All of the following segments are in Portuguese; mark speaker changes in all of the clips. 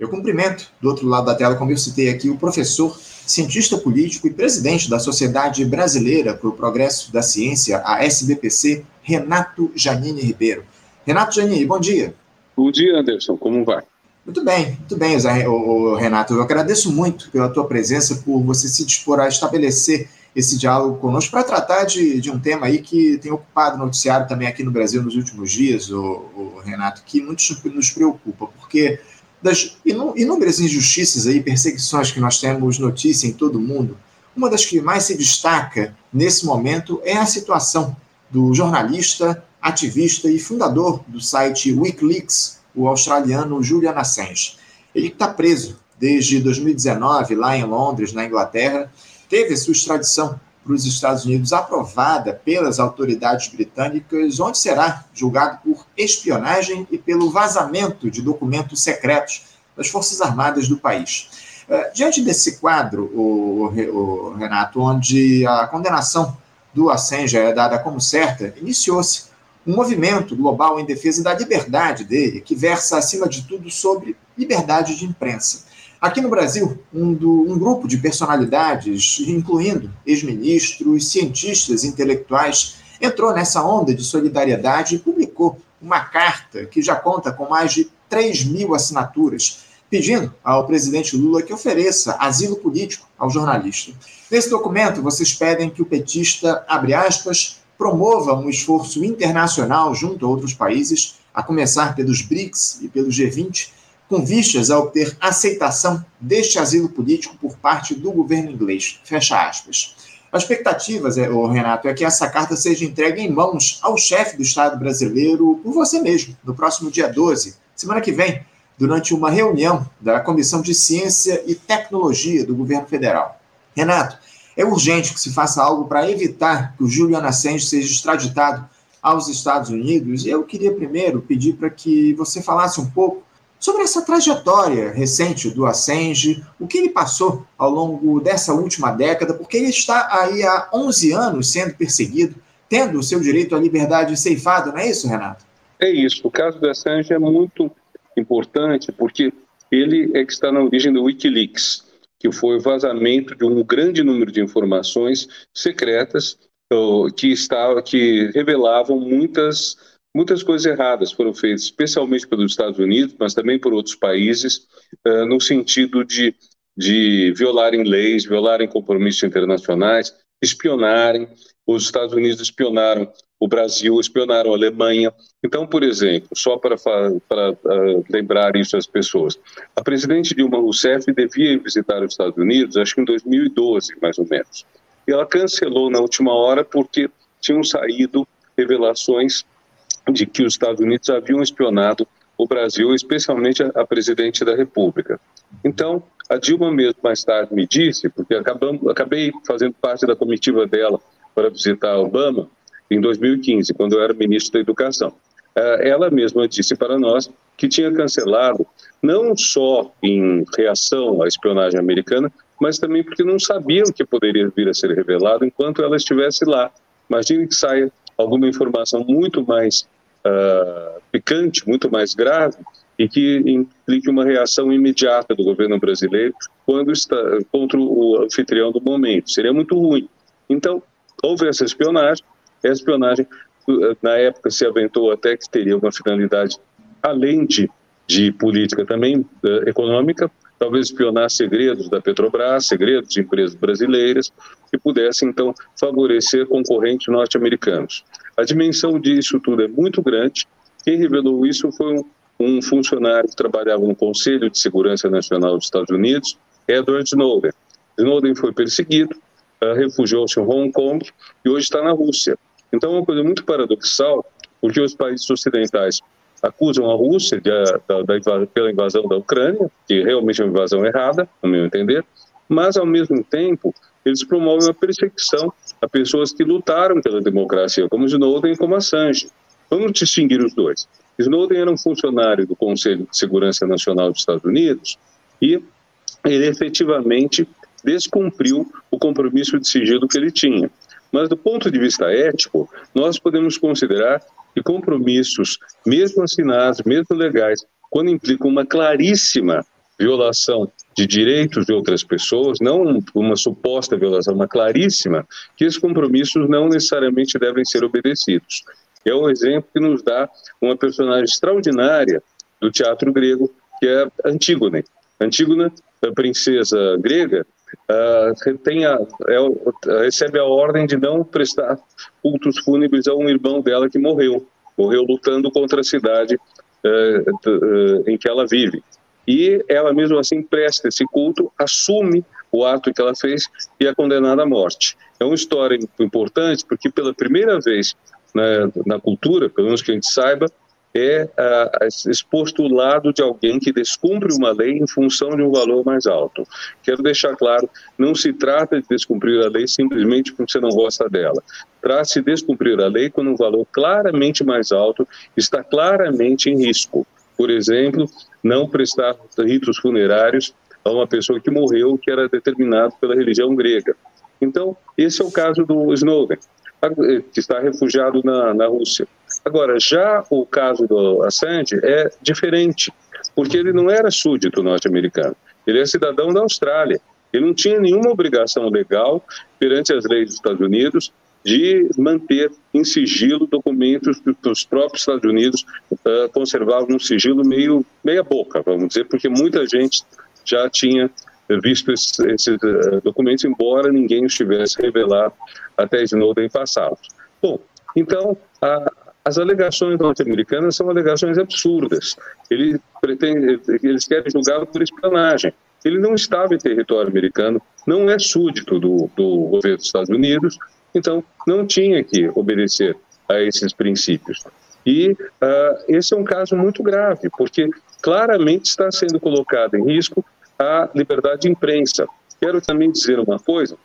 Speaker 1: Eu cumprimento, do outro lado da tela, como eu citei aqui, o professor, cientista político e presidente da Sociedade Brasileira para o Progresso da Ciência, a SBPC, Renato Janine Ribeiro. Renato Janine, bom dia.
Speaker 2: Bom dia, Anderson. Como vai?
Speaker 1: Muito bem, muito bem, Renato. Eu agradeço muito pela tua presença, por você se dispor a estabelecer esse diálogo conosco para tratar de, de um tema aí que tem ocupado o noticiário também aqui no Brasil nos últimos dias, o, o Renato, que muito nos preocupa, porque das inúmeras injustiças e perseguições que nós temos notícia em todo o mundo, uma das que mais se destaca nesse momento é a situação do jornalista, ativista e fundador do site Wikileaks, o australiano Julian Assange. Ele está preso desde 2019 lá em Londres, na Inglaterra, teve sua extradição para os Estados Unidos aprovada pelas autoridades britânicas, onde será julgado por espionagem e pelo vazamento de documentos secretos das Forças Armadas do país. Uh, diante desse quadro, o, o, Renato, onde a condenação do Assange é dada como certa, iniciou-se um movimento global em defesa da liberdade dele, que versa, acima de tudo, sobre liberdade de imprensa. Aqui no Brasil, um, do, um grupo de personalidades, incluindo ex-ministros, cientistas intelectuais, entrou nessa onda de solidariedade e publicou uma carta que já conta com mais de 3 mil assinaturas, pedindo ao presidente Lula que ofereça asilo político ao jornalista. Nesse documento, vocês pedem que o petista, abre aspas, promova um esforço internacional junto a outros países, a começar pelos BRICS e pelo G20, com vistas a obter aceitação deste asilo político por parte do governo inglês. Fecha aspas. As expectativas, é, Renato, é que essa carta seja entregue em mãos ao chefe do Estado brasileiro por você mesmo, no próximo dia 12, semana que vem, durante uma reunião da Comissão de Ciência e Tecnologia do governo federal. Renato, é urgente que se faça algo para evitar que o Julian Assange seja extraditado aos Estados Unidos. Eu queria primeiro pedir para que você falasse um pouco sobre essa trajetória recente do Assange, o que ele passou ao longo dessa última década, porque ele está aí há 11 anos sendo perseguido, tendo o seu direito à liberdade ceifado, não é isso, Renato?
Speaker 2: É isso. O caso do Assange é muito importante porque ele é que está na origem do Wikileaks, que foi o vazamento de um grande número de informações secretas que, estava, que revelavam muitas Muitas coisas erradas foram feitas, especialmente pelos Estados Unidos, mas também por outros países, uh, no sentido de, de violarem leis, violarem compromissos internacionais, espionarem. Os Estados Unidos espionaram o Brasil, espionaram a Alemanha. Então, por exemplo, só para, para uh, lembrar isso às pessoas, a presidente Dilma Rousseff devia visitar os Estados Unidos, acho que em 2012, mais ou menos. E ela cancelou na última hora porque tinham saído revelações de que os Estados Unidos haviam espionado o Brasil, especialmente a, a presidente da República. Então, a Dilma mesmo mais tarde me disse, porque acabamos, acabei fazendo parte da comitiva dela para visitar Obama em 2015, quando eu era ministro da Educação. Eh, ela mesma disse para nós que tinha cancelado, não só em reação à espionagem americana, mas também porque não sabiam que poderia vir a ser revelado enquanto ela estivesse lá. Imagine que saia alguma informação muito mais uh, picante, muito mais grave, e que implique uma reação imediata do governo brasileiro quando está contra o anfitrião do momento. Seria muito ruim. Então, houve essa espionagem. Essa espionagem, na época, se aventou até que teria uma finalidade além de, de política também uh, econômica, talvez espionar segredos da Petrobras, segredos de empresas brasileiras, que pudesse, então, favorecer concorrentes norte-americanos. A dimensão disso tudo é muito grande. Quem revelou isso foi um, um funcionário que trabalhava no Conselho de Segurança Nacional dos Estados Unidos, Edward Snowden. Snowden foi perseguido, uh, refugiou-se em Hong Kong e hoje está na Rússia. Então, é uma coisa muito paradoxal, porque os países ocidentais acusam a Rússia de, da, da, pela invasão da Ucrânia, que realmente é uma invasão errada, no meu entender, mas, ao mesmo tempo, eles promovem uma perseguição a pessoas que lutaram pela democracia, como Snowden e como Assange. Vamos distinguir os dois. Snowden era um funcionário do Conselho de Segurança Nacional dos Estados Unidos e ele efetivamente descumpriu o compromisso de sigilo que ele tinha. Mas, do ponto de vista ético, nós podemos considerar que compromissos, mesmo assinados, mesmo legais, quando implicam uma claríssima violação de direitos de outras pessoas, não uma suposta violação, uma claríssima, que esses compromissos não necessariamente devem ser obedecidos. É um exemplo que nos dá uma personagem extraordinária do teatro grego, que é Antígone. Antígona, a princesa grega, uh, a, é, recebe a ordem de não prestar cultos fúnebres a um irmão dela que morreu. Morreu lutando contra a cidade uh, em que ela vive. E ela mesmo assim presta esse culto, assume o ato que ela fez e é condenada à morte. É uma história importante porque pela primeira vez na, na cultura, pelo menos que a gente saiba, é a, exposto o lado de alguém que descumpre uma lei em função de um valor mais alto. Quero deixar claro, não se trata de descumprir a lei simplesmente porque você não gosta dela. Trata-se de descumprir a lei quando um valor claramente mais alto está claramente em risco. Por exemplo, não prestar ritos funerários a uma pessoa que morreu, que era determinado pela religião grega. Então, esse é o caso do Snowden, que está refugiado na, na Rússia. Agora, já o caso do Assange é diferente, porque ele não era súdito norte-americano, ele é cidadão da Austrália. Ele não tinha nenhuma obrigação legal perante as leis dos Estados Unidos de manter em sigilo documentos que os próprios Estados Unidos uh, conservavam um sigilo meio meia boca, vamos dizer, porque muita gente já tinha visto esses, uh, documentos, embora ninguém os tivesse revelado até Snowden passado. Bom, então a, as alegações norte-americanas são alegações absurdas. Ele pretende, eles querem julgá-lo por espionagem. Ele não estava em território americano, não é súdito do, do governo dos Estados Unidos, então, não tinha que obedecer a esses princípios. E uh, esse é um caso muito grave, porque claramente está sendo colocada em risco a liberdade de imprensa. Quero também dizer uma coisa: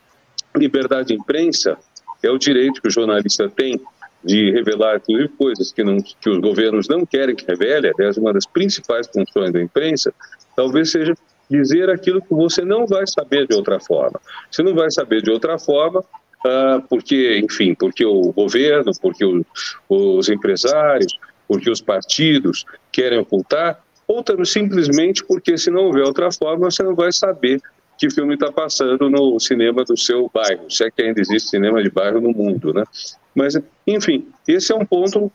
Speaker 2: liberdade de imprensa é o direito que o jornalista tem de revelar, inclusive, coisas que, não, que os governos não querem que revele. Aliás, uma das principais funções da imprensa talvez seja dizer aquilo que você não vai saber de outra forma. Você não vai saber de outra forma porque, enfim, porque o governo, porque o, os empresários, porque os partidos querem ocultar, ou simplesmente porque, se não houver outra forma, você não vai saber que filme está passando no cinema do seu bairro, se é que ainda existe cinema de bairro no mundo, né? Mas, enfim, esse é um ponto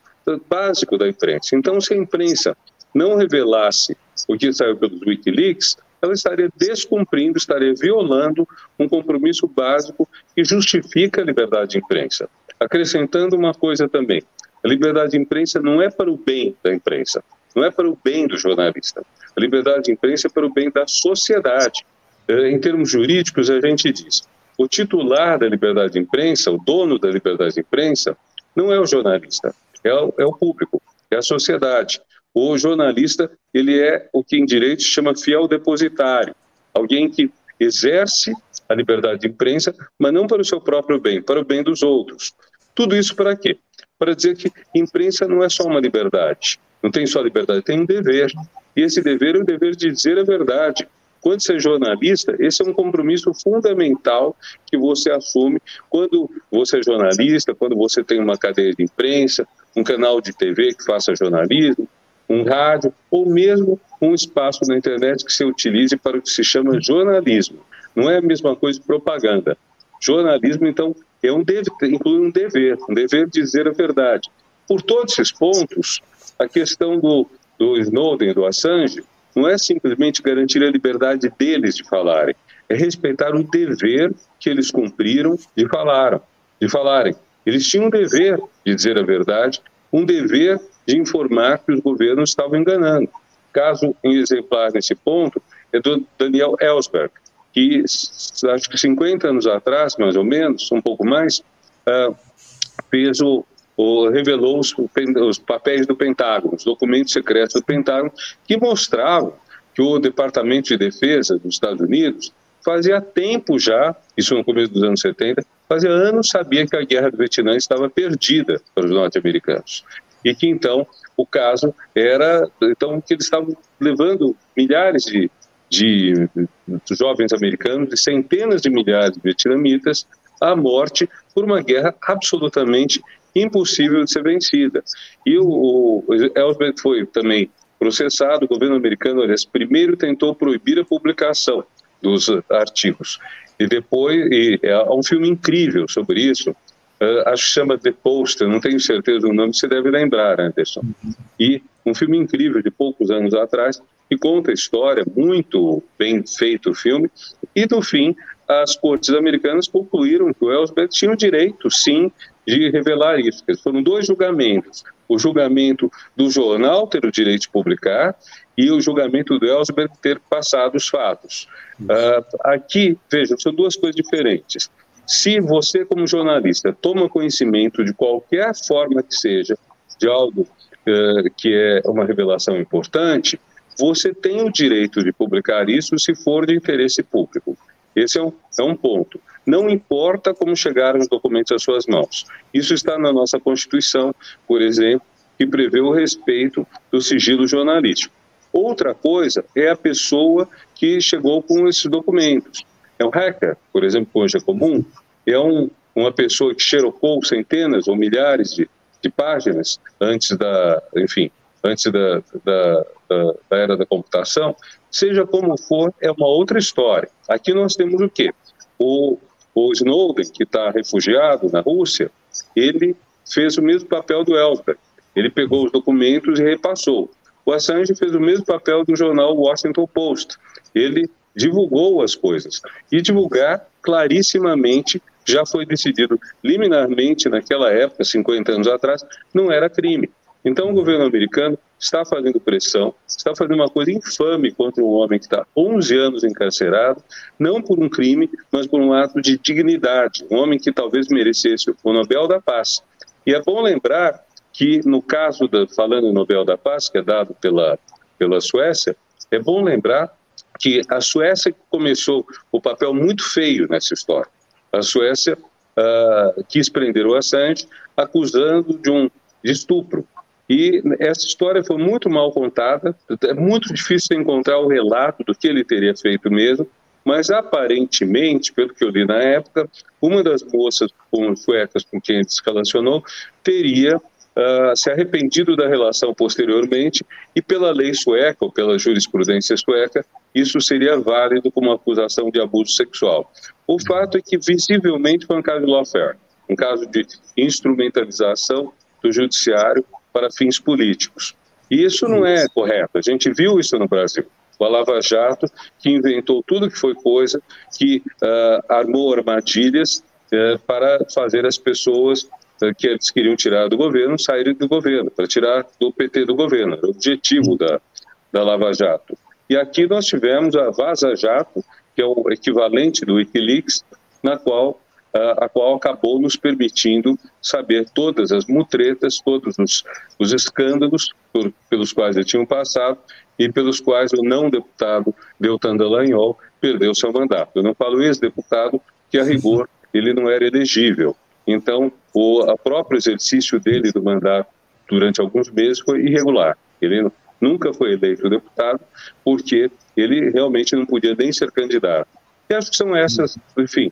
Speaker 2: básico da imprensa. Então, se a imprensa não revelasse o que saiu pelos Wikileaks, ela estaria descumprindo, estaria violando um compromisso básico que justifica a liberdade de imprensa. Acrescentando uma coisa também: a liberdade de imprensa não é para o bem da imprensa, não é para o bem do jornalista. A liberdade de imprensa é para o bem da sociedade. É, em termos jurídicos, a gente diz: o titular da liberdade de imprensa, o dono da liberdade de imprensa, não é o jornalista, é o, é o público, é a sociedade. O jornalista, ele é o que em direito chama fiel depositário, alguém que exerce a liberdade de imprensa, mas não para o seu próprio bem, para o bem dos outros. Tudo isso para quê? Para dizer que imprensa não é só uma liberdade, não tem só liberdade, tem um dever. E esse dever é o dever de dizer a verdade. Quando você é jornalista, esse é um compromisso fundamental que você assume quando você é jornalista, quando você tem uma cadeia de imprensa, um canal de TV que faça jornalismo, um rádio ou mesmo um espaço na internet que se utilize para o que se chama jornalismo. Não é a mesma coisa que propaganda. Jornalismo, então, é um dever, inclui um dever, um dever de dizer a verdade. Por todos esses pontos, a questão do, do Snowden, do Assange, não é simplesmente garantir a liberdade deles de falarem, é respeitar o dever que eles cumpriram de falaram, de falarem. Eles tinham um dever de dizer a verdade, um dever de informar que os governos estavam enganando. Caso em exemplar nesse ponto é do Daniel Ellsberg, que acho que 50 anos atrás, mais ou menos, um pouco mais, uh, fez o, o revelou os, os, papéis do Pentágono, os documentos secretos do Pentágono, que mostravam que o Departamento de Defesa dos Estados Unidos fazia tempo já, isso no começo dos anos 70, fazia anos sabia que a guerra do Vietnã estava perdida para os norte-americanos e que então o caso era então que eles estavam levando milhares de, de, jovens americanos, de centenas de milhares de vietnamitas à morte por uma guerra absolutamente impossível de ser vencida. E o, o Ellsberg foi também processado. O governo americano, aliás, primeiro tentou proibir a publicação dos artigos. E depois, e há um filme incrível sobre isso, uh, acho que chama The Post, não tenho certeza do nome, você deve lembrar, Anderson. E um filme incrível de poucos anos atrás, que conta a história, muito bem feito o filme, e no fim, as cortes americanas concluíram que o Ellsberg tinha o direito, sim, de revelar isso. Foram dois julgamentos. O julgamento do jornal ter o direito de publicar e o julgamento do Ellsberg ter passado os fatos. Uh, aqui, vejam, são duas coisas diferentes. Se você, como jornalista, toma conhecimento de qualquer forma que seja de algo uh, que é uma revelação importante, você tem o direito de publicar isso se for de interesse público. Esse é um, é um ponto. Não importa como chegaram os documentos às suas mãos. Isso está na nossa Constituição, por exemplo, que prevê o respeito do sigilo jornalístico. Outra coisa é a pessoa que chegou com esses documentos. É um hacker, por exemplo, hoje é comum, é um, uma pessoa que xerocou centenas ou milhares de, de páginas antes da, enfim, antes da, da, da, da era da computação, seja como for, é uma outra história. Aqui nós temos o quê? O, o Snowden, que está refugiado na Rússia, ele fez o mesmo papel do Ellsberg. Ele pegou os documentos e repassou. O Assange fez o mesmo papel do jornal Washington Post. Ele divulgou as coisas. E divulgar clarissimamente já foi decidido liminarmente naquela época, 50 anos atrás, não era crime. Então o governo americano está fazendo pressão, está fazendo uma coisa infame contra um homem que está 11 anos encarcerado, não por um crime, mas por um ato de dignidade, um homem que talvez merecesse o Nobel da Paz. E é bom lembrar que no caso da falando no Nobel da Paz, que é dado pela pela Suécia, é bom lembrar que a Suécia começou o papel muito feio nessa história. A Suécia uh, quis prender o Assange acusando de um de estupro. E essa história foi muito mal contada, é muito difícil encontrar o relato do que ele teria feito mesmo, mas aparentemente, pelo que eu li na época, uma das moças suecas com quem ele se relacionou teria uh, se arrependido da relação posteriormente e pela lei sueca ou pela jurisprudência sueca, isso seria válido como acusação de abuso sexual. O fato é que visivelmente foi um caso de lawfare, um caso de instrumentalização do judiciário para fins políticos. E isso não é correto. A gente viu isso no Brasil. O Lava Jato, que inventou tudo que foi coisa, que uh, armou armadilhas uh, para fazer as pessoas uh, que eles queriam tirar do governo saírem do governo, para tirar do PT do governo. Era o objetivo da, da Lava Jato. E aqui nós tivemos a Vaza Jato, que é o equivalente do Wikileaks, na qual a qual acabou nos permitindo saber todas as mutretas, todos os, os escândalos por, pelos quais ele tinham passado e pelos quais o não deputado Deltan Dallagnol perdeu seu mandato. Eu não falo ex-deputado, que a rigor ele não era elegível. Então, o a próprio exercício dele do mandato durante alguns meses foi irregular. Ele nunca foi eleito deputado porque ele realmente não podia nem ser candidato. E acho que são essas, enfim,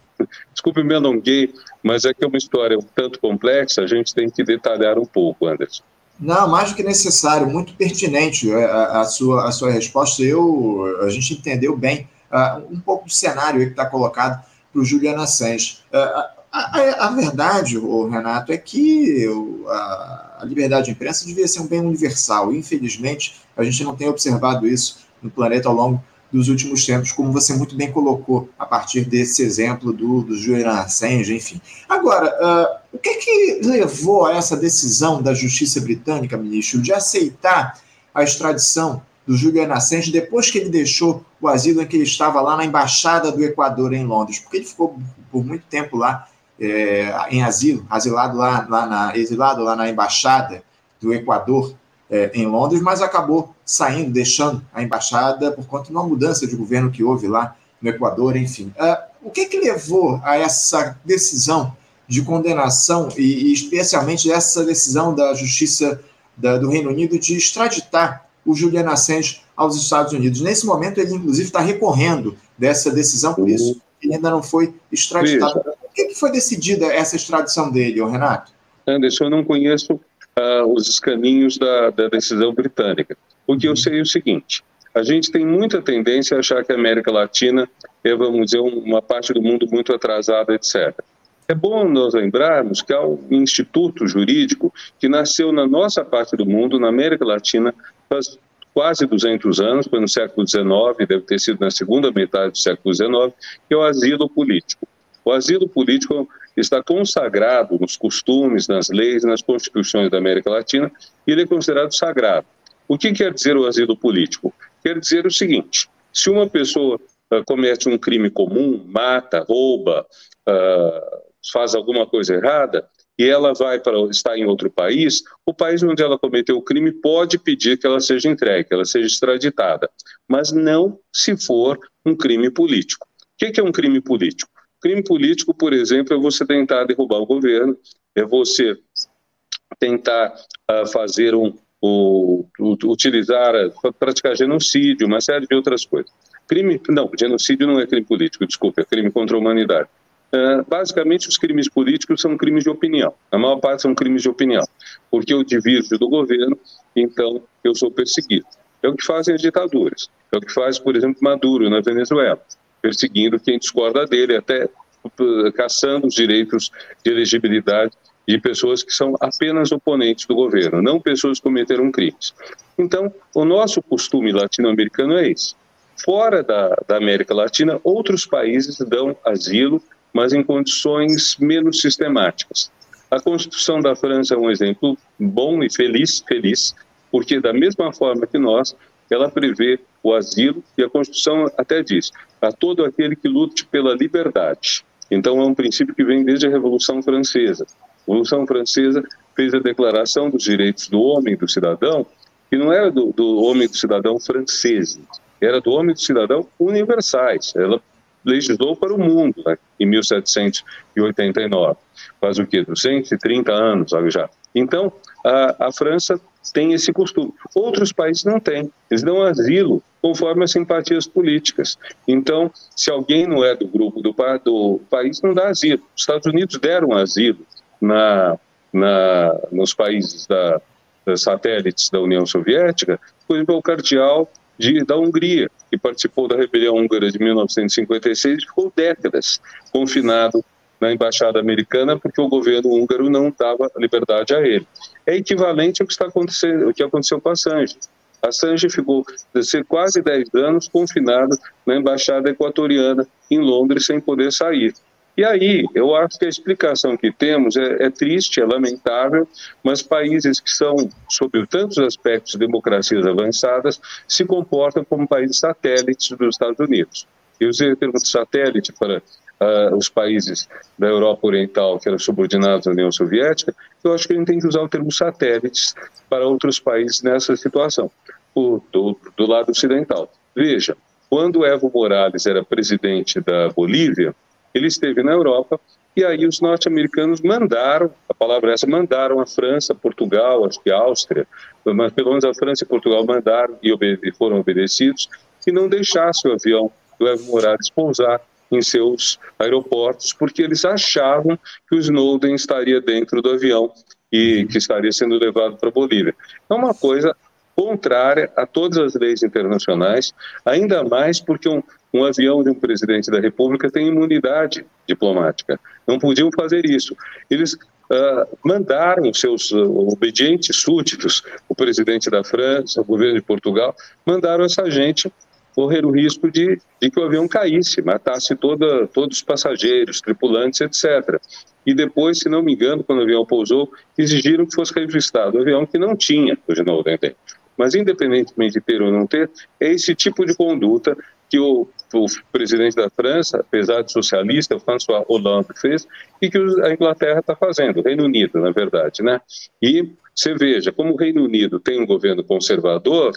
Speaker 2: desculpe me alonguei, mas é que é uma história um tanto complexa, a gente tem que detalhar um pouco, Anderson.
Speaker 1: Não, mais do que necessário, muito pertinente a, a, a sua, a sua resposta. Eu, a gente entendeu bem uh, um pouco do cenário que está colocado para o Juliano Assange. Uh, a, a, verdade, o Renato, é que a, liberdade de imprensa devia ser um bem universal. Infelizmente, a gente não tem observado isso no planeta ao longo dos últimos tempos, como você muito bem colocou a partir desse exemplo do, do Julian Assange, enfim. Agora, uh, o que, que levou a essa decisão da justiça britânica, ministro, de aceitar a extradição do Julian Assange depois que ele deixou o asilo em que ele estava lá na embaixada do Equador em Londres? Porque ele ficou por muito tempo lá é, em asilo, asilado lá, lá na, exilado lá na embaixada do Equador é, em Londres, mas acabou saindo, deixando a embaixada por conta de uma mudança de governo que houve lá no Equador, enfim. Uh, o que, que levou a essa decisão de condenação e, e especialmente essa decisão da Justiça da, do Reino Unido de extraditar o Julian Assange aos Estados Unidos? Nesse momento, ele inclusive está recorrendo dessa decisão, por isso ele ainda não foi extraditado. Que, que foi decidida essa extradição dele, Renato?
Speaker 2: Anderson, eu não conheço uh, os caminhos da, da decisão britânica. Porque eu sei o seguinte: a gente tem muita tendência a achar que a América Latina é, vamos dizer, uma parte do mundo muito atrasada, etc. É bom nós lembrarmos que há um instituto jurídico que nasceu na nossa parte do mundo, na América Latina, faz quase 200 anos, foi no século XIX, deve ter sido na segunda metade do século XIX, que é o asilo político. O asilo político está consagrado nos costumes, nas leis, nas constituições da América Latina, e ele é considerado sagrado. O que quer dizer o asilo político? Quer dizer o seguinte: se uma pessoa uh, comete um crime comum, mata, rouba, uh, faz alguma coisa errada e ela vai para estar em outro país, o país onde ela cometeu o crime pode pedir que ela seja entregue, que ela seja extraditada, mas não se for um crime político. O que é um crime político? Crime político, por exemplo, é você tentar derrubar o governo, é você tentar uh, fazer um, o, utilizar, praticar genocídio, uma série de outras coisas. Crime, não, genocídio não é crime político, desculpa, é crime contra a humanidade. Uh, basicamente, os crimes políticos são crimes de opinião. A maior parte são crimes de opinião, porque eu divirjo do governo, então eu sou perseguido. É o que fazem as ditaduras. É o que faz, por exemplo, Maduro na Venezuela, perseguindo quem discorda dele, até uh, caçando os direitos de elegibilidade de pessoas que são apenas oponentes do governo, não pessoas que cometeram crimes. Então, o nosso costume latino-americano é esse. Fora da, da América Latina, outros países dão asilo mas em condições menos sistemáticas. A Constituição da França é um exemplo bom e feliz, feliz, porque da mesma forma que nós, ela prevê o asilo e a Constituição até diz a todo aquele que lute pela liberdade. Então é um princípio que vem desde a Revolução Francesa. A Revolução Francesa fez a Declaração dos Direitos do Homem e do Cidadão, que não era do, do homem e do cidadão francês, era do homem e do cidadão universais. Ela legislou para o mundo né, em 1789. Faz o quê? 230 anos sabe, já. Então, a, a França tem esse costume. Outros países não têm. Eles dão asilo conforme as simpatias políticas. Então, se alguém não é do grupo do, do país, não dá asilo. Os Estados Unidos deram asilo na, na, nos países da, satélites da União Soviética, por exemplo, o cardeal de, da Hungria, que participou da rebelião húngara de 1956 e ficou décadas confinado na embaixada americana porque o governo húngaro não dava liberdade a ele. É equivalente ao que está acontecendo, o que aconteceu com a Assange. Assange ficou quase 10 anos confinado na embaixada equatoriana em Londres sem poder sair. E aí, eu acho que a explicação que temos é, é triste, é lamentável, mas países que são, sob tantos aspectos, democracias avançadas, se comportam como países satélites dos Estados Unidos. Eu usei o termo satélite para uh, os países da Europa Oriental que eram subordinados à União Soviética, eu acho que a gente tem que usar o termo satélites para outros países nessa situação, do, do lado ocidental. Veja, quando Evo Morales era presidente da Bolívia, ele esteve na Europa e aí os norte-americanos mandaram, a palavra é essa, mandaram a França, Portugal, acho que a Áustria, mas pelo menos a França e Portugal mandaram e obede foram obedecidos, que não deixassem o avião do Evo Morales pousar em seus aeroportos, porque eles achavam que o Snowden estaria dentro do avião e que estaria sendo levado para a Bolívia. É uma coisa contrária a todas as leis internacionais, ainda mais porque um, um avião de um presidente da República tem imunidade diplomática. Não podiam fazer isso. Eles uh, mandaram seus uh, obedientes súditos, o presidente da França, o governo de Portugal, mandaram essa gente correr o risco de, de que o avião caísse, matasse toda, todos os passageiros, tripulantes, etc. E depois, se não me engano, quando o avião pousou, exigiram que fosse registrado o avião que não tinha o Snowden dentro. Mas, independentemente de ter ou não ter, é esse tipo de conduta que o, o presidente da França, apesar de socialista, François Hollande, fez e que a Inglaterra está fazendo, o Reino Unido, na verdade. Né? E você veja, como o Reino Unido tem um governo conservador,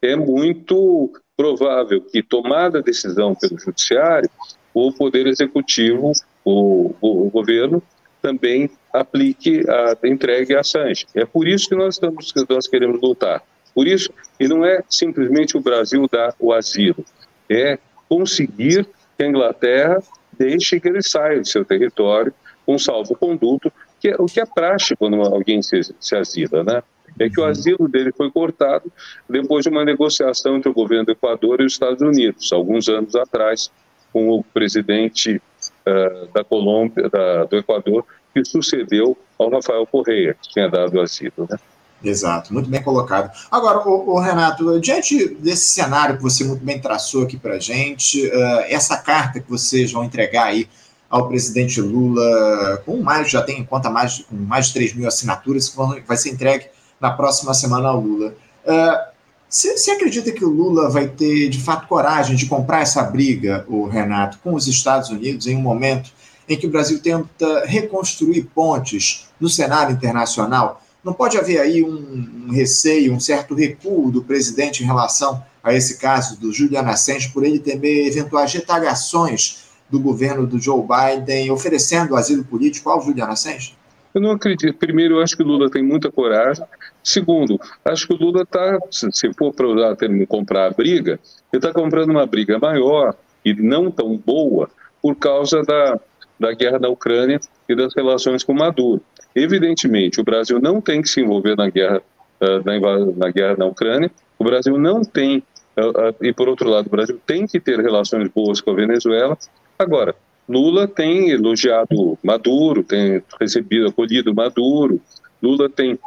Speaker 2: é muito provável que, tomada a decisão pelo Judiciário, o Poder Executivo, o, o, o governo, também aplique, a, entregue a Assange. É por isso que nós, estamos, que nós queremos lutar. Por isso, e não é simplesmente o Brasil dar o asilo, é conseguir que a Inglaterra deixe que ele saia do seu território com salvo-conduto, que é, o que é praxe quando alguém se, se asila, né? É que o uhum. asilo dele foi cortado depois de uma negociação entre o governo do Equador e os Estados Unidos, alguns anos atrás, com o presidente uh, da Colômbia, da, do Equador, que sucedeu ao Rafael Correia, que tinha dado asilo, né?
Speaker 1: Exato, muito bem colocado. Agora, o, o, Renato, diante desse cenário que você muito bem traçou aqui para a gente, uh, essa carta que vocês vão entregar aí ao presidente Lula, com mais, já tem em conta mais, com mais de 3 mil assinaturas, que vão, vai ser entregue na próxima semana ao Lula. Uh, você, você acredita que o Lula vai ter, de fato, coragem de comprar essa briga, o Renato, com os Estados Unidos em um momento em que o Brasil tenta reconstruir pontes no cenário internacional? Não pode haver aí um, um, receio, um certo recuo do presidente em relação a esse caso do Julian Assange, por ele temer eventuais retaliações do governo do Joe Biden oferecendo asilo político ao Julian Assange?
Speaker 2: Eu não acredito. Primeiro, eu acho que o Lula tem muita coragem. Segundo, acho que o Lula está, se for para usar termo comprar a briga, ele está comprando uma briga maior e não tão boa por causa da, da guerra da Ucrânia e das relações com Maduro. Evidentemente, o Brasil não tem que se envolver na guerra, uh, na, guerra na Ucrânia, o Brasil não tem, uh, uh, e por outro lado, o Brasil tem que ter relações boas com a Venezuela. Agora, Lula tem elogiado Maduro, tem recebido, acolhido Maduro, Lula tem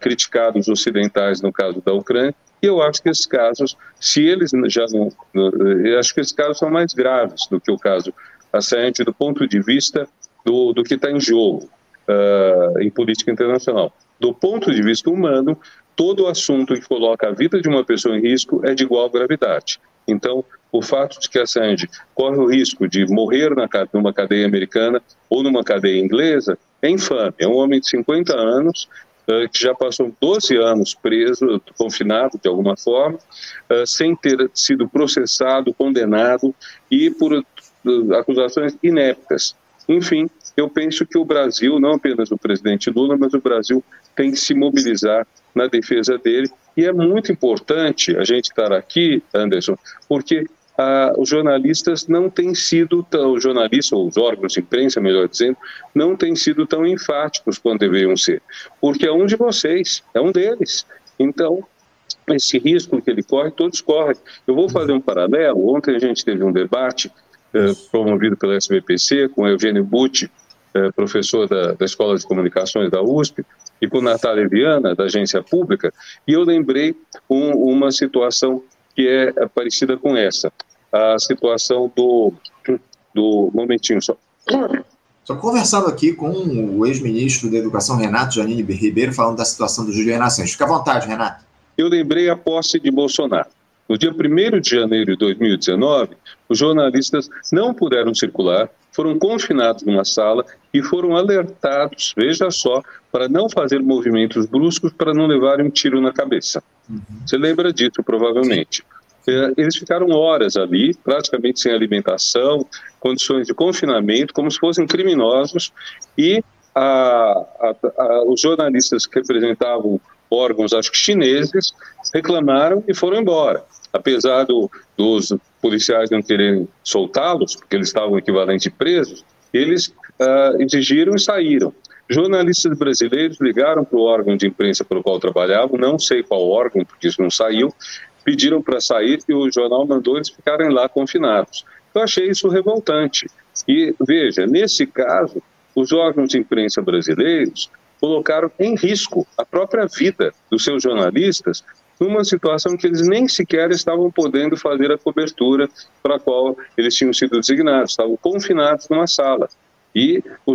Speaker 2: criticado os ocidentais no caso da Ucrânia, e eu acho que esses casos, se eles já não. Eu acho que esses casos são mais graves do que o caso Assange do ponto de vista do, do que está em jogo uh, em política internacional. Do ponto de vista humano, todo assunto que coloca a vida de uma pessoa em risco é de igual gravidade. Então, o fato de que Assange corre o risco de morrer na, numa cadeia americana ou numa cadeia inglesa é infame. É um homem de 50 anos uh, que já passou 12 anos preso, confinado de alguma forma, uh, sem ter sido processado, condenado e por acusações ineptas. Enfim, eu penso que o Brasil, não apenas o presidente Lula, mas o Brasil tem que se mobilizar na defesa dele. E é muito importante a gente estar aqui, Anderson, porque ah, os jornalistas não têm sido tão, os jornalistas, ou os órgãos de imprensa, melhor dizendo, não têm sido tão enfáticos quanto deveriam ser. Porque é um de vocês, é um deles. Então, esse risco que ele corre, todos correm. Eu vou fazer um paralelo. Ontem a gente teve um debate promovido pela SBPC com Eugênio Butti, é, professor da, da, Escola de Comunicações da USP, e com Natália Viana, da Agência Pública, e eu lembrei um, uma situação que é parecida com essa, a situação do... do momentinho só.
Speaker 1: Estou conversando aqui com o ex-ministro da Educação, Renato Janine Ribeiro, falando da situação do Juliano Assange. Fica à vontade, Renato.
Speaker 2: Eu lembrei a posse de Bolsonaro. No dia 1 de janeiro de 2019, os jornalistas não puderam circular, foram confinados numa sala e foram alertados, veja só, para não fazer movimentos bruscos para não levarem um tiro na cabeça. Uhum. Você lembra disso, provavelmente. É, eles ficaram horas ali, praticamente sem alimentação, condições de confinamento, como se fossem criminosos, e a, a, a, os jornalistas que representavam órgãos, acho que chineses, reclamaram e foram embora apesar do, dos policiais não quererem soltá-los, porque eles estavam equivalente presos, eles uh, exigiram e saíram. Jornalistas brasileiros ligaram para o órgão de imprensa pelo qual trabalhavam, não sei qual órgão, porque isso não saiu, pediram para sair e o jornal mandou eles ficarem lá confinados. Eu achei isso revoltante. E veja, nesse caso, os órgãos de imprensa brasileiros colocaram em risco a própria vida dos seus jornalistas numa situação que eles nem sequer estavam podendo fazer a cobertura para a qual eles tinham sido designados, estavam confinados numa sala. E, o,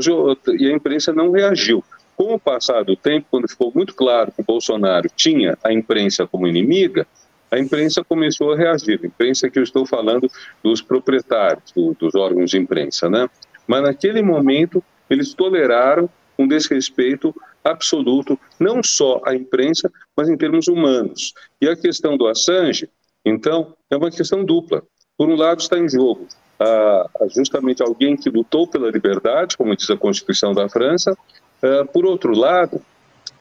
Speaker 2: e a imprensa não reagiu. Com o passar do tempo, quando ficou muito claro que Bolsonaro tinha a imprensa como inimiga, a imprensa começou a reagir. A imprensa que eu estou falando dos proprietários do, dos órgãos de imprensa, né? Mas naquele momento eles toleraram um desrespeito absoluto, não só à imprensa, mas em termos humanos. E a questão do Assange, então, é uma questão dupla. Por um lado, está em jogo ah, justamente alguém que lutou pela liberdade, como diz a Constituição da França. Ah, por outro lado,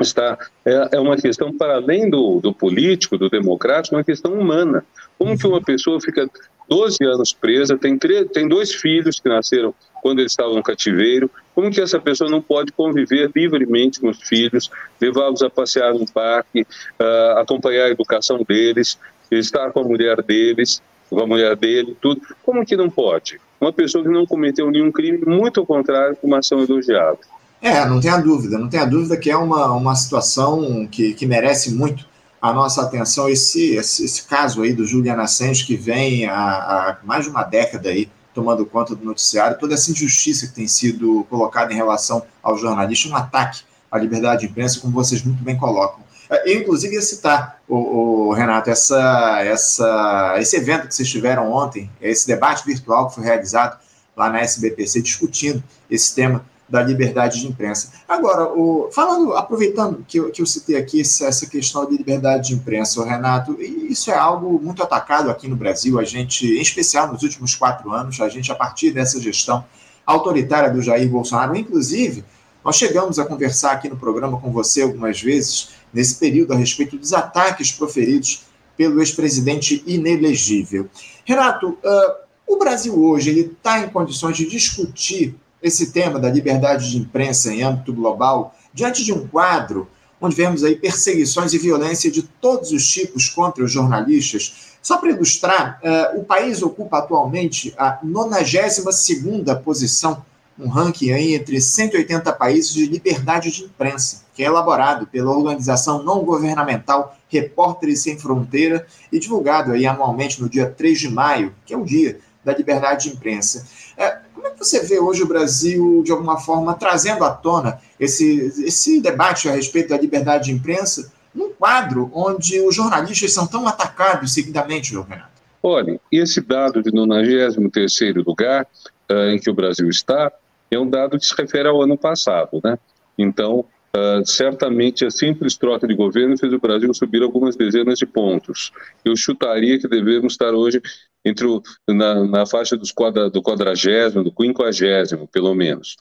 Speaker 2: está é, é, uma questão para além do, do político, do democrático, uma questão humana, Como que uma pessoa fica 12 anos presa, tem, três, tem dois filhos que nasceram quando eles estavam no cativeiro. Como que essa pessoa não pode conviver livremente com os filhos, levá-los a passear no parque, uh, acompanhar a educação deles, estar com a mulher deles, com a mulher dele, tudo? Como que não pode? Uma pessoa que não cometeu nenhum crime, muito ao contrário, uma ação elogiável.
Speaker 1: É, não tenha dúvida, não tenha dúvida que é uma, uma situação que, que merece muito a nossa atenção esse, esse, esse caso aí do Julian Assange, que vem há, há, mais de uma década aí tomando conta do noticiário, toda essa injustiça que tem sido colocada em relação ao jornalista, um ataque à liberdade de imprensa, como vocês muito bem colocam. É, eu, inclusive, ia citar, o, o, Renato, essa, essa, esse evento que vocês tiveram ontem, esse debate virtual que foi realizado lá na SBPC, discutindo esse tema da liberdade de imprensa. Agora, o, falando, aproveitando que eu, que eu citei aqui essa questão de liberdade de imprensa, Renato, isso é algo muito atacado aqui no Brasil, a gente, em especial nos últimos quatro anos, a gente, a partir dessa gestão autoritária do Jair Bolsonaro, inclusive, nós chegamos a conversar aqui no programa com você algumas vezes, nesse período, a respeito dos ataques proferidos pelo ex-presidente inelegível. Renato, uh, o Brasil hoje está em condições de discutir esse tema da liberdade de imprensa em âmbito global, diante de um quadro onde vemos aí perseguições e violência de todos os tipos contra os jornalistas. Só para ilustrar, uh, o país ocupa atualmente a 92ª posição, um ranking aí entre 180 países de liberdade de imprensa, que é elaborado pela organização não governamental Repórteres Sem Fronteira e divulgado aí anualmente no dia 3 de maio, que é o dia da liberdade de imprensa. Que você vê hoje o Brasil, de alguma forma, trazendo à tona esse, esse debate a respeito da liberdade de imprensa num quadro onde os jornalistas são tão atacados seguidamente, Renato?
Speaker 2: Olha, esse dado de 93º lugar uh, em que o Brasil está é um dado que se refere ao ano passado, né? Então, Uh, certamente a simples troca de governo fez o Brasil subir algumas dezenas de pontos. Eu chutaria que devemos estar hoje entre o, na, na, faixa dos quadra, do quadragésimo, do quinquagésimo, pelo menos.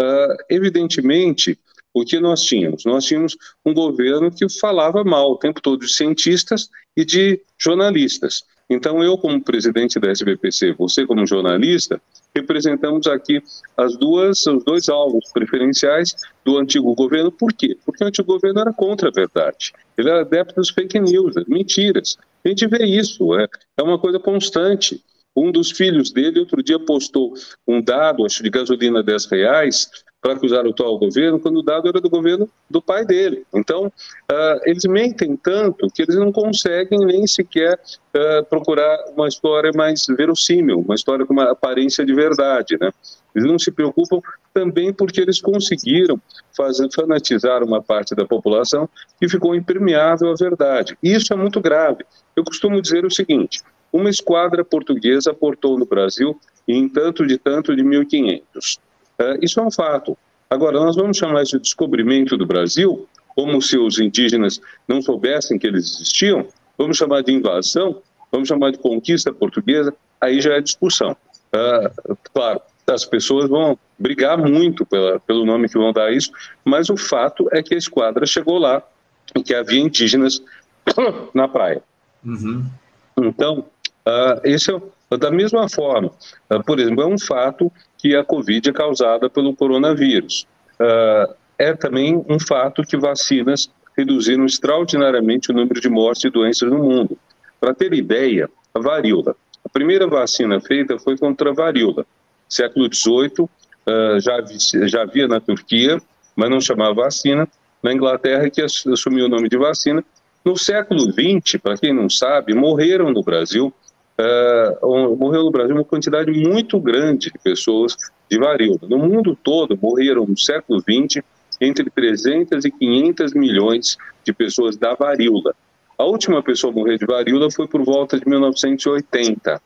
Speaker 2: Uh, evidentemente, o que nós tínhamos? Nós tínhamos um governo que falava mal o tempo todo de cientistas e de jornalistas. Então, eu, como presidente da SBPC, você, como jornalista, representamos aqui as duas, os dois alvos preferenciais do antigo governo. Por quê? Porque o antigo governo era contra a verdade. Ele era adepto das fake news, das mentiras. A gente vê isso, é, é uma coisa constante. Um dos filhos dele, outro dia, postou um dado, acho de gasolina 10 reais, para acusar o atual governo, quando o dado era do governo do pai dele. Então, uh, eles mentem tanto que eles não conseguem nem sequer uh, procurar uma história mais verossímil, uma história com uma aparência de verdade, né? Eles não se preocupam também porque eles conseguiram fazer, fanatizar uma parte da população que ficou impermeável à verdade. Isso é muito grave. Eu costumo dizer o seguinte: uma esquadra portuguesa aportou no Brasil em tanto de tanto de 1500. É, isso é um fato. Agora, nós vamos chamar isso de descobrimento do Brasil, como se os indígenas não soubessem que eles existiam? Vamos chamar de invasão? Vamos chamar de conquista portuguesa? Aí já é discussão. Uh, claro, as pessoas vão brigar muito pela, pelo nome que vão dar a isso, mas o fato é que a esquadra chegou lá e que havia indígenas na praia. Uhum. Então, uh, esse é da mesma forma. Uh, por exemplo, é um fato que a Covid é causada pelo coronavírus. Uh, é também um fato que vacinas reduziram extraordinariamente o número de mortes e doenças no mundo. Para ter ideia, a varíola. A primeira vacina feita foi contra a varíola. Século XVIII, uh, já, já havia na Turquia, mas não chamava vacina. Na Inglaterra, que assumiu o nome de vacina. No século XX, para quem não sabe, morreram no Brasil uh, morreu no Brasil uma quantidade muito grande de pessoas de varíola. No mundo todo, morreram no século XX entre 300 e 500 milhões de pessoas da varíola. A última pessoa a morrer de varíola foi por volta de 1980.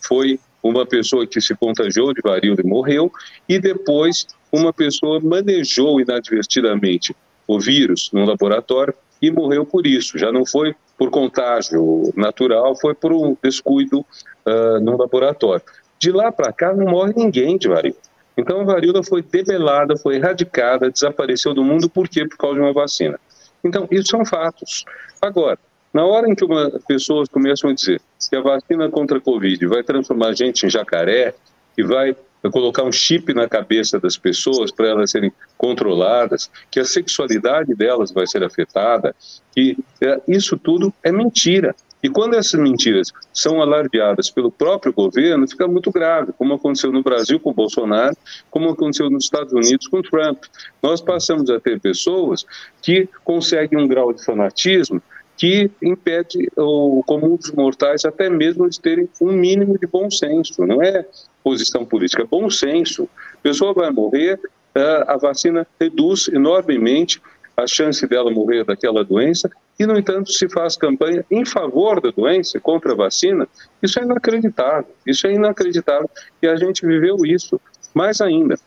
Speaker 2: Foi uma pessoa que se contagiou de varíola e morreu, e depois uma pessoa manejou inadvertidamente o vírus no laboratório e morreu por isso. Já não foi por contágio natural, foi por um descuido uh, no laboratório. De lá para cá não morre ninguém de varíola. Então a varíola foi debelada, foi erradicada, desapareceu do mundo, por quê? Por causa de uma vacina. Então, isso são fatos. Agora, na hora em que uma, pessoas começam a dizer que a vacina contra a Covid vai transformar a gente em jacaré, e vai colocar um chip na cabeça das pessoas para elas serem controladas, que a sexualidade delas vai ser afetada, que é, isso tudo é mentira. E quando essas mentiras são alardeadas pelo próprio governo, fica muito grave, como aconteceu no Brasil com Bolsonaro, como aconteceu nos Estados Unidos com Trump. Nós passamos a ter pessoas que conseguem um grau de fanatismo que impede o comum dos mortais até mesmo de terem um mínimo de bom senso. Não é posição política, é bom senso. A pessoa vai morrer, eh, a vacina reduz enormemente a chance dela morrer daquela doença e, no entanto, se faz campanha em favor da doença, contra a vacina. Isso é inacreditável. Isso é inacreditável. E a gente viveu isso. Mais ainda,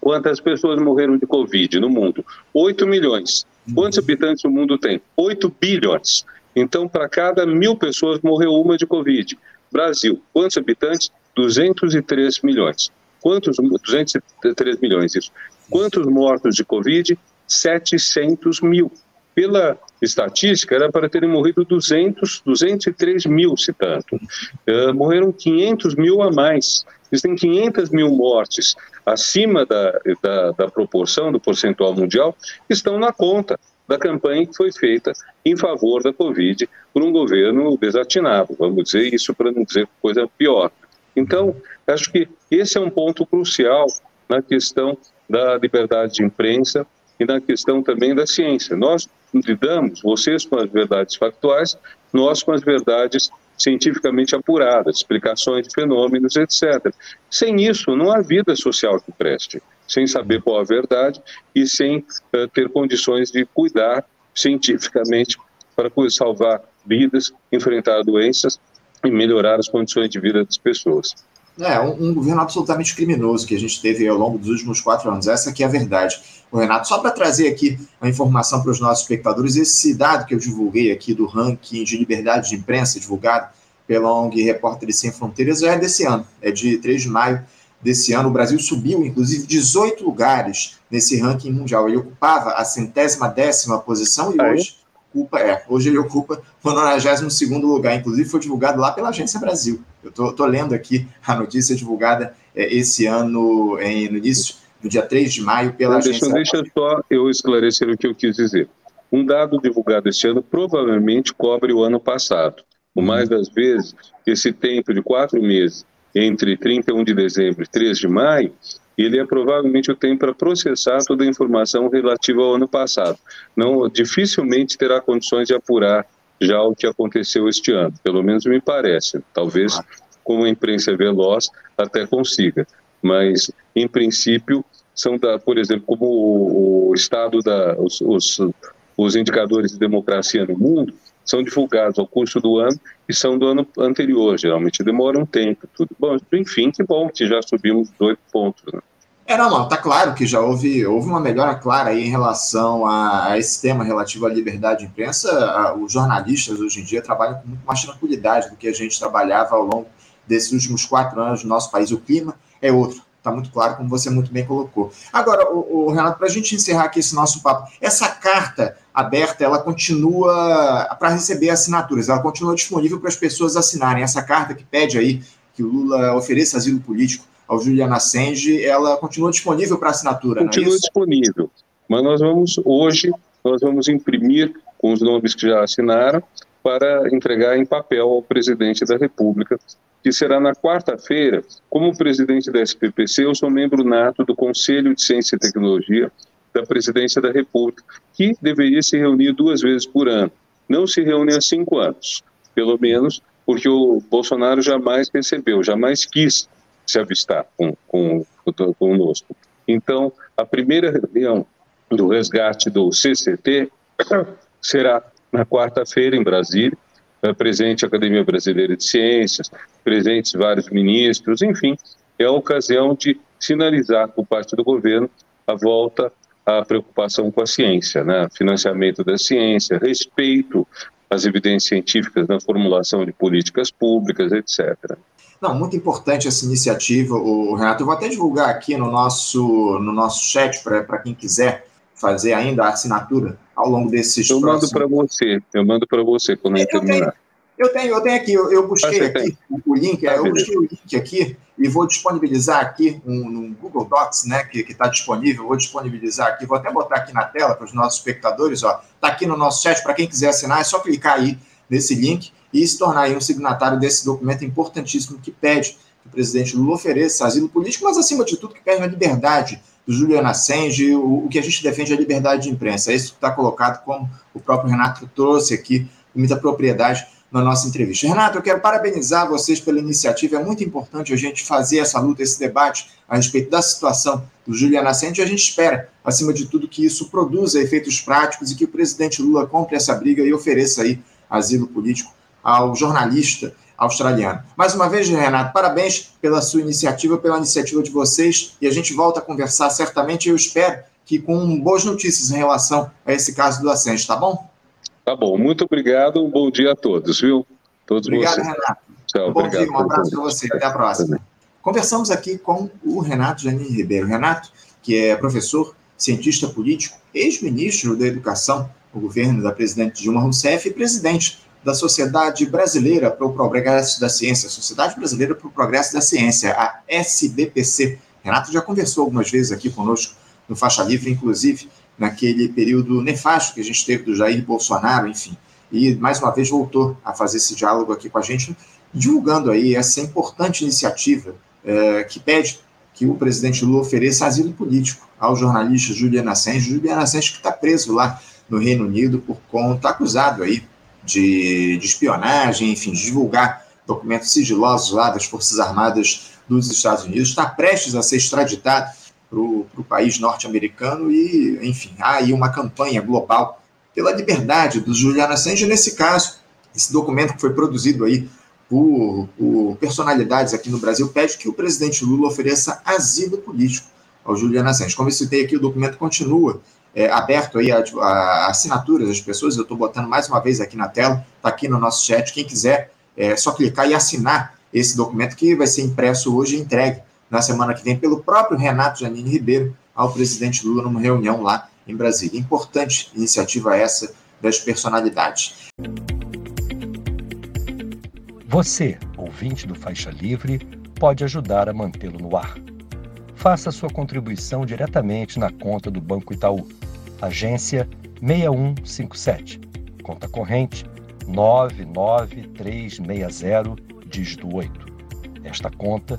Speaker 2: quantas pessoas morreram de Covid no mundo? 8 milhões. Quantos habitantes o mundo tem? 8 bilhões. Então, para cada mil pessoas, morreu uma de Covid. Brasil, quantos habitantes? 203 milhões. Quantos? 203 milhões, isso. Quantos mortos de Covid? 700 mil. Pela estatística, era para terem morrido 200, 203 mil, se tanto. Uh, morreram 500 mil a mais. Existem 500 mil mortes acima da, da, da proporção do percentual mundial, estão na conta da campanha que foi feita em favor da Covid por um governo desatinado, vamos dizer isso para não dizer coisa pior. Então, acho que esse é um ponto crucial na questão da liberdade de imprensa e na questão também da ciência. Nós lidamos, vocês com as verdades factuais, nós com as verdades cientificamente apuradas, explicações de fenômenos, etc. Sem isso, não há vida social que preste, sem saber qual a verdade e sem uh, ter condições de cuidar cientificamente para salvar vidas, enfrentar doenças e melhorar as condições de vida das pessoas.
Speaker 1: É, um, um, governo absolutamente criminoso que a gente teve ao longo dos últimos quatro anos. Essa aqui é a verdade. O Renato, só para trazer aqui a informação para os nossos espectadores, esse dado que eu divulguei aqui do ranking de liberdade de imprensa, divulgado pela ONG Repórteres Sem Fronteiras, já é desse ano, é de 3 de maio desse ano. O Brasil subiu, inclusive, 18 lugares nesse ranking mundial. Ele ocupava a centésima décima posição e hoje ocupa, é, hoje ele ocupa o 92 lugar, inclusive foi divulgado lá pela Agência Brasil. Eu estou lendo aqui a notícia divulgada é, esse ano, em, no início do dia 3 de maio, pela
Speaker 2: deixa,
Speaker 1: Agência
Speaker 2: Deixa só eu esclarecer o que eu quis dizer. Um dado divulgado este ano provavelmente cobre o ano passado. O mais das vezes, esse tempo de quatro meses entre 31 de dezembro e 3 de maio ele é provavelmente o tempo para processar toda a informação relativa ao ano passado. Não, dificilmente terá condições de apurar já o que aconteceu este ano, pelo menos me parece. Talvez, como a imprensa veloz, até consiga. Mas, em princípio, são, da, por exemplo, como o, o estado da, os, os, os indicadores de democracia no mundo, são divulgados ao curso do ano e são do ano anterior, geralmente demora um tempo, tudo bom. Enfim, que bom que já subimos dois pontos. Né?
Speaker 1: É, não, mano, tá claro que já houve, houve uma melhora clara aí em relação a, a esse tema relativo à liberdade de imprensa. A, os jornalistas hoje em dia trabalham com muito mais tranquilidade do que a gente trabalhava ao longo desses últimos quatro anos no nosso país. O clima é outro, tá muito claro, como você muito bem colocou. Agora, o, o Renato, para a gente encerrar aqui esse nosso papo, essa carta aberta, ela continua para receber assinaturas, ela continua disponível para as pessoas assinarem. Essa carta que pede aí que o Lula ofereça asilo político ao Julian Assange, ela continua disponível para assinatura,
Speaker 2: Continua
Speaker 1: é
Speaker 2: disponível, mas nós vamos, hoje, nós vamos imprimir com os nomes que já assinaram para entregar em papel ao presidente da República, que será na quarta-feira. Como presidente da SPPC, eu sou membro nato do Conselho de Ciência e Tecnologia, da Presidência da República, que deveria se reunir duas vezes por ano. Não se reúne há cinco anos, pelo menos, porque o Bolsonaro jamais recebeu, jamais quis se avistar com, com, conosco. Então, a primeira reunião do resgate do CCT será na quarta-feira em Brasília, presente a Academia Brasileira de Ciências, presentes vários ministros, enfim, é a ocasião de sinalizar por parte do governo a volta a preocupação com a ciência, né? financiamento da ciência, respeito às evidências científicas na formulação de políticas públicas, etc.
Speaker 1: Não, muito importante essa iniciativa, o Renato. Eu vou até divulgar aqui no nosso, no nosso chat para quem quiser fazer ainda a assinatura ao longo desses
Speaker 2: Eu próximos... mando para você, eu mando para você quando eu terminar.
Speaker 1: Eu tenho, eu tenho aqui, eu, eu busquei aqui o link, é, eu busquei o link aqui e vou disponibilizar aqui um, no Google Docs, né, que está disponível, vou disponibilizar aqui, vou até botar aqui na tela para os nossos espectadores, ó, está aqui no nosso chat, para quem quiser assinar, é só clicar aí nesse link e se tornar aí um signatário desse documento importantíssimo que pede que o presidente Lula ofereça asilo político, mas acima de tudo que pede a liberdade do Julian Assange, o, o que a gente defende é a liberdade de imprensa, é isso que está colocado como o próprio Renato trouxe aqui com muita propriedade na nossa entrevista. Renato, eu quero parabenizar vocês pela iniciativa. É muito importante a gente fazer essa luta, esse debate a respeito da situação do Julian Assange. E a gente espera, acima de tudo, que isso produza efeitos práticos e que o presidente Lula compre essa briga e ofereça aí asilo político ao jornalista australiano. Mais uma vez, Renato, parabéns pela sua iniciativa, pela iniciativa de vocês, e a gente volta a conversar certamente. Eu espero que com boas notícias em relação a esse caso do Assange, tá bom?
Speaker 2: Tá bom, muito obrigado, um bom dia a todos, viu?
Speaker 1: Todos obrigado, vocês. Renato. Tchau, um bom obrigado, dia, um abraço para você, até a próxima. Conversamos aqui com o Renato Janine Ribeiro. Renato, que é professor, cientista político, ex-ministro da Educação no governo da presidente Dilma Rousseff e presidente da Sociedade Brasileira para o Progresso da Ciência, Sociedade Brasileira para o Progresso da Ciência, a SBPC. Renato já conversou algumas vezes aqui conosco no Faixa Livre, inclusive naquele período nefasto que a gente teve do Jair Bolsonaro, enfim. E mais uma vez voltou a fazer esse diálogo aqui com a gente, divulgando aí essa importante iniciativa é, que pede que o presidente Lula ofereça asilo político ao jornalista Julian Assange, Julian Assange que está preso lá no Reino Unido por conta, acusado aí de, de espionagem, enfim, de divulgar documentos sigilosos lá das Forças Armadas dos Estados Unidos, está prestes a ser extraditado para o país norte-americano e, enfim, há aí uma campanha global pela liberdade do Julian Assange. Nesse caso, esse documento que foi produzido aí por, por, personalidades aqui no Brasil pede que o presidente Lula ofereça asilo político ao Julian Assange. Como eu citei aqui, o documento continua é, aberto aí a, a, assinaturas das pessoas, eu estou botando mais uma vez aqui na tela, está aqui no nosso chat, quem quiser é só clicar e assinar esse documento que vai ser impresso hoje e entregue na semana que vem pelo próprio Renato Janine Ribeiro ao presidente Lula numa reunião lá em Brasília. Importante iniciativa essa das personalidades.
Speaker 3: Você, ouvinte do Faixa Livre, pode ajudar a mantê-lo no ar. Faça sua contribuição diretamente na conta do Banco Itaú, agência 6157, conta corrente 99360, dígito 8. Esta conta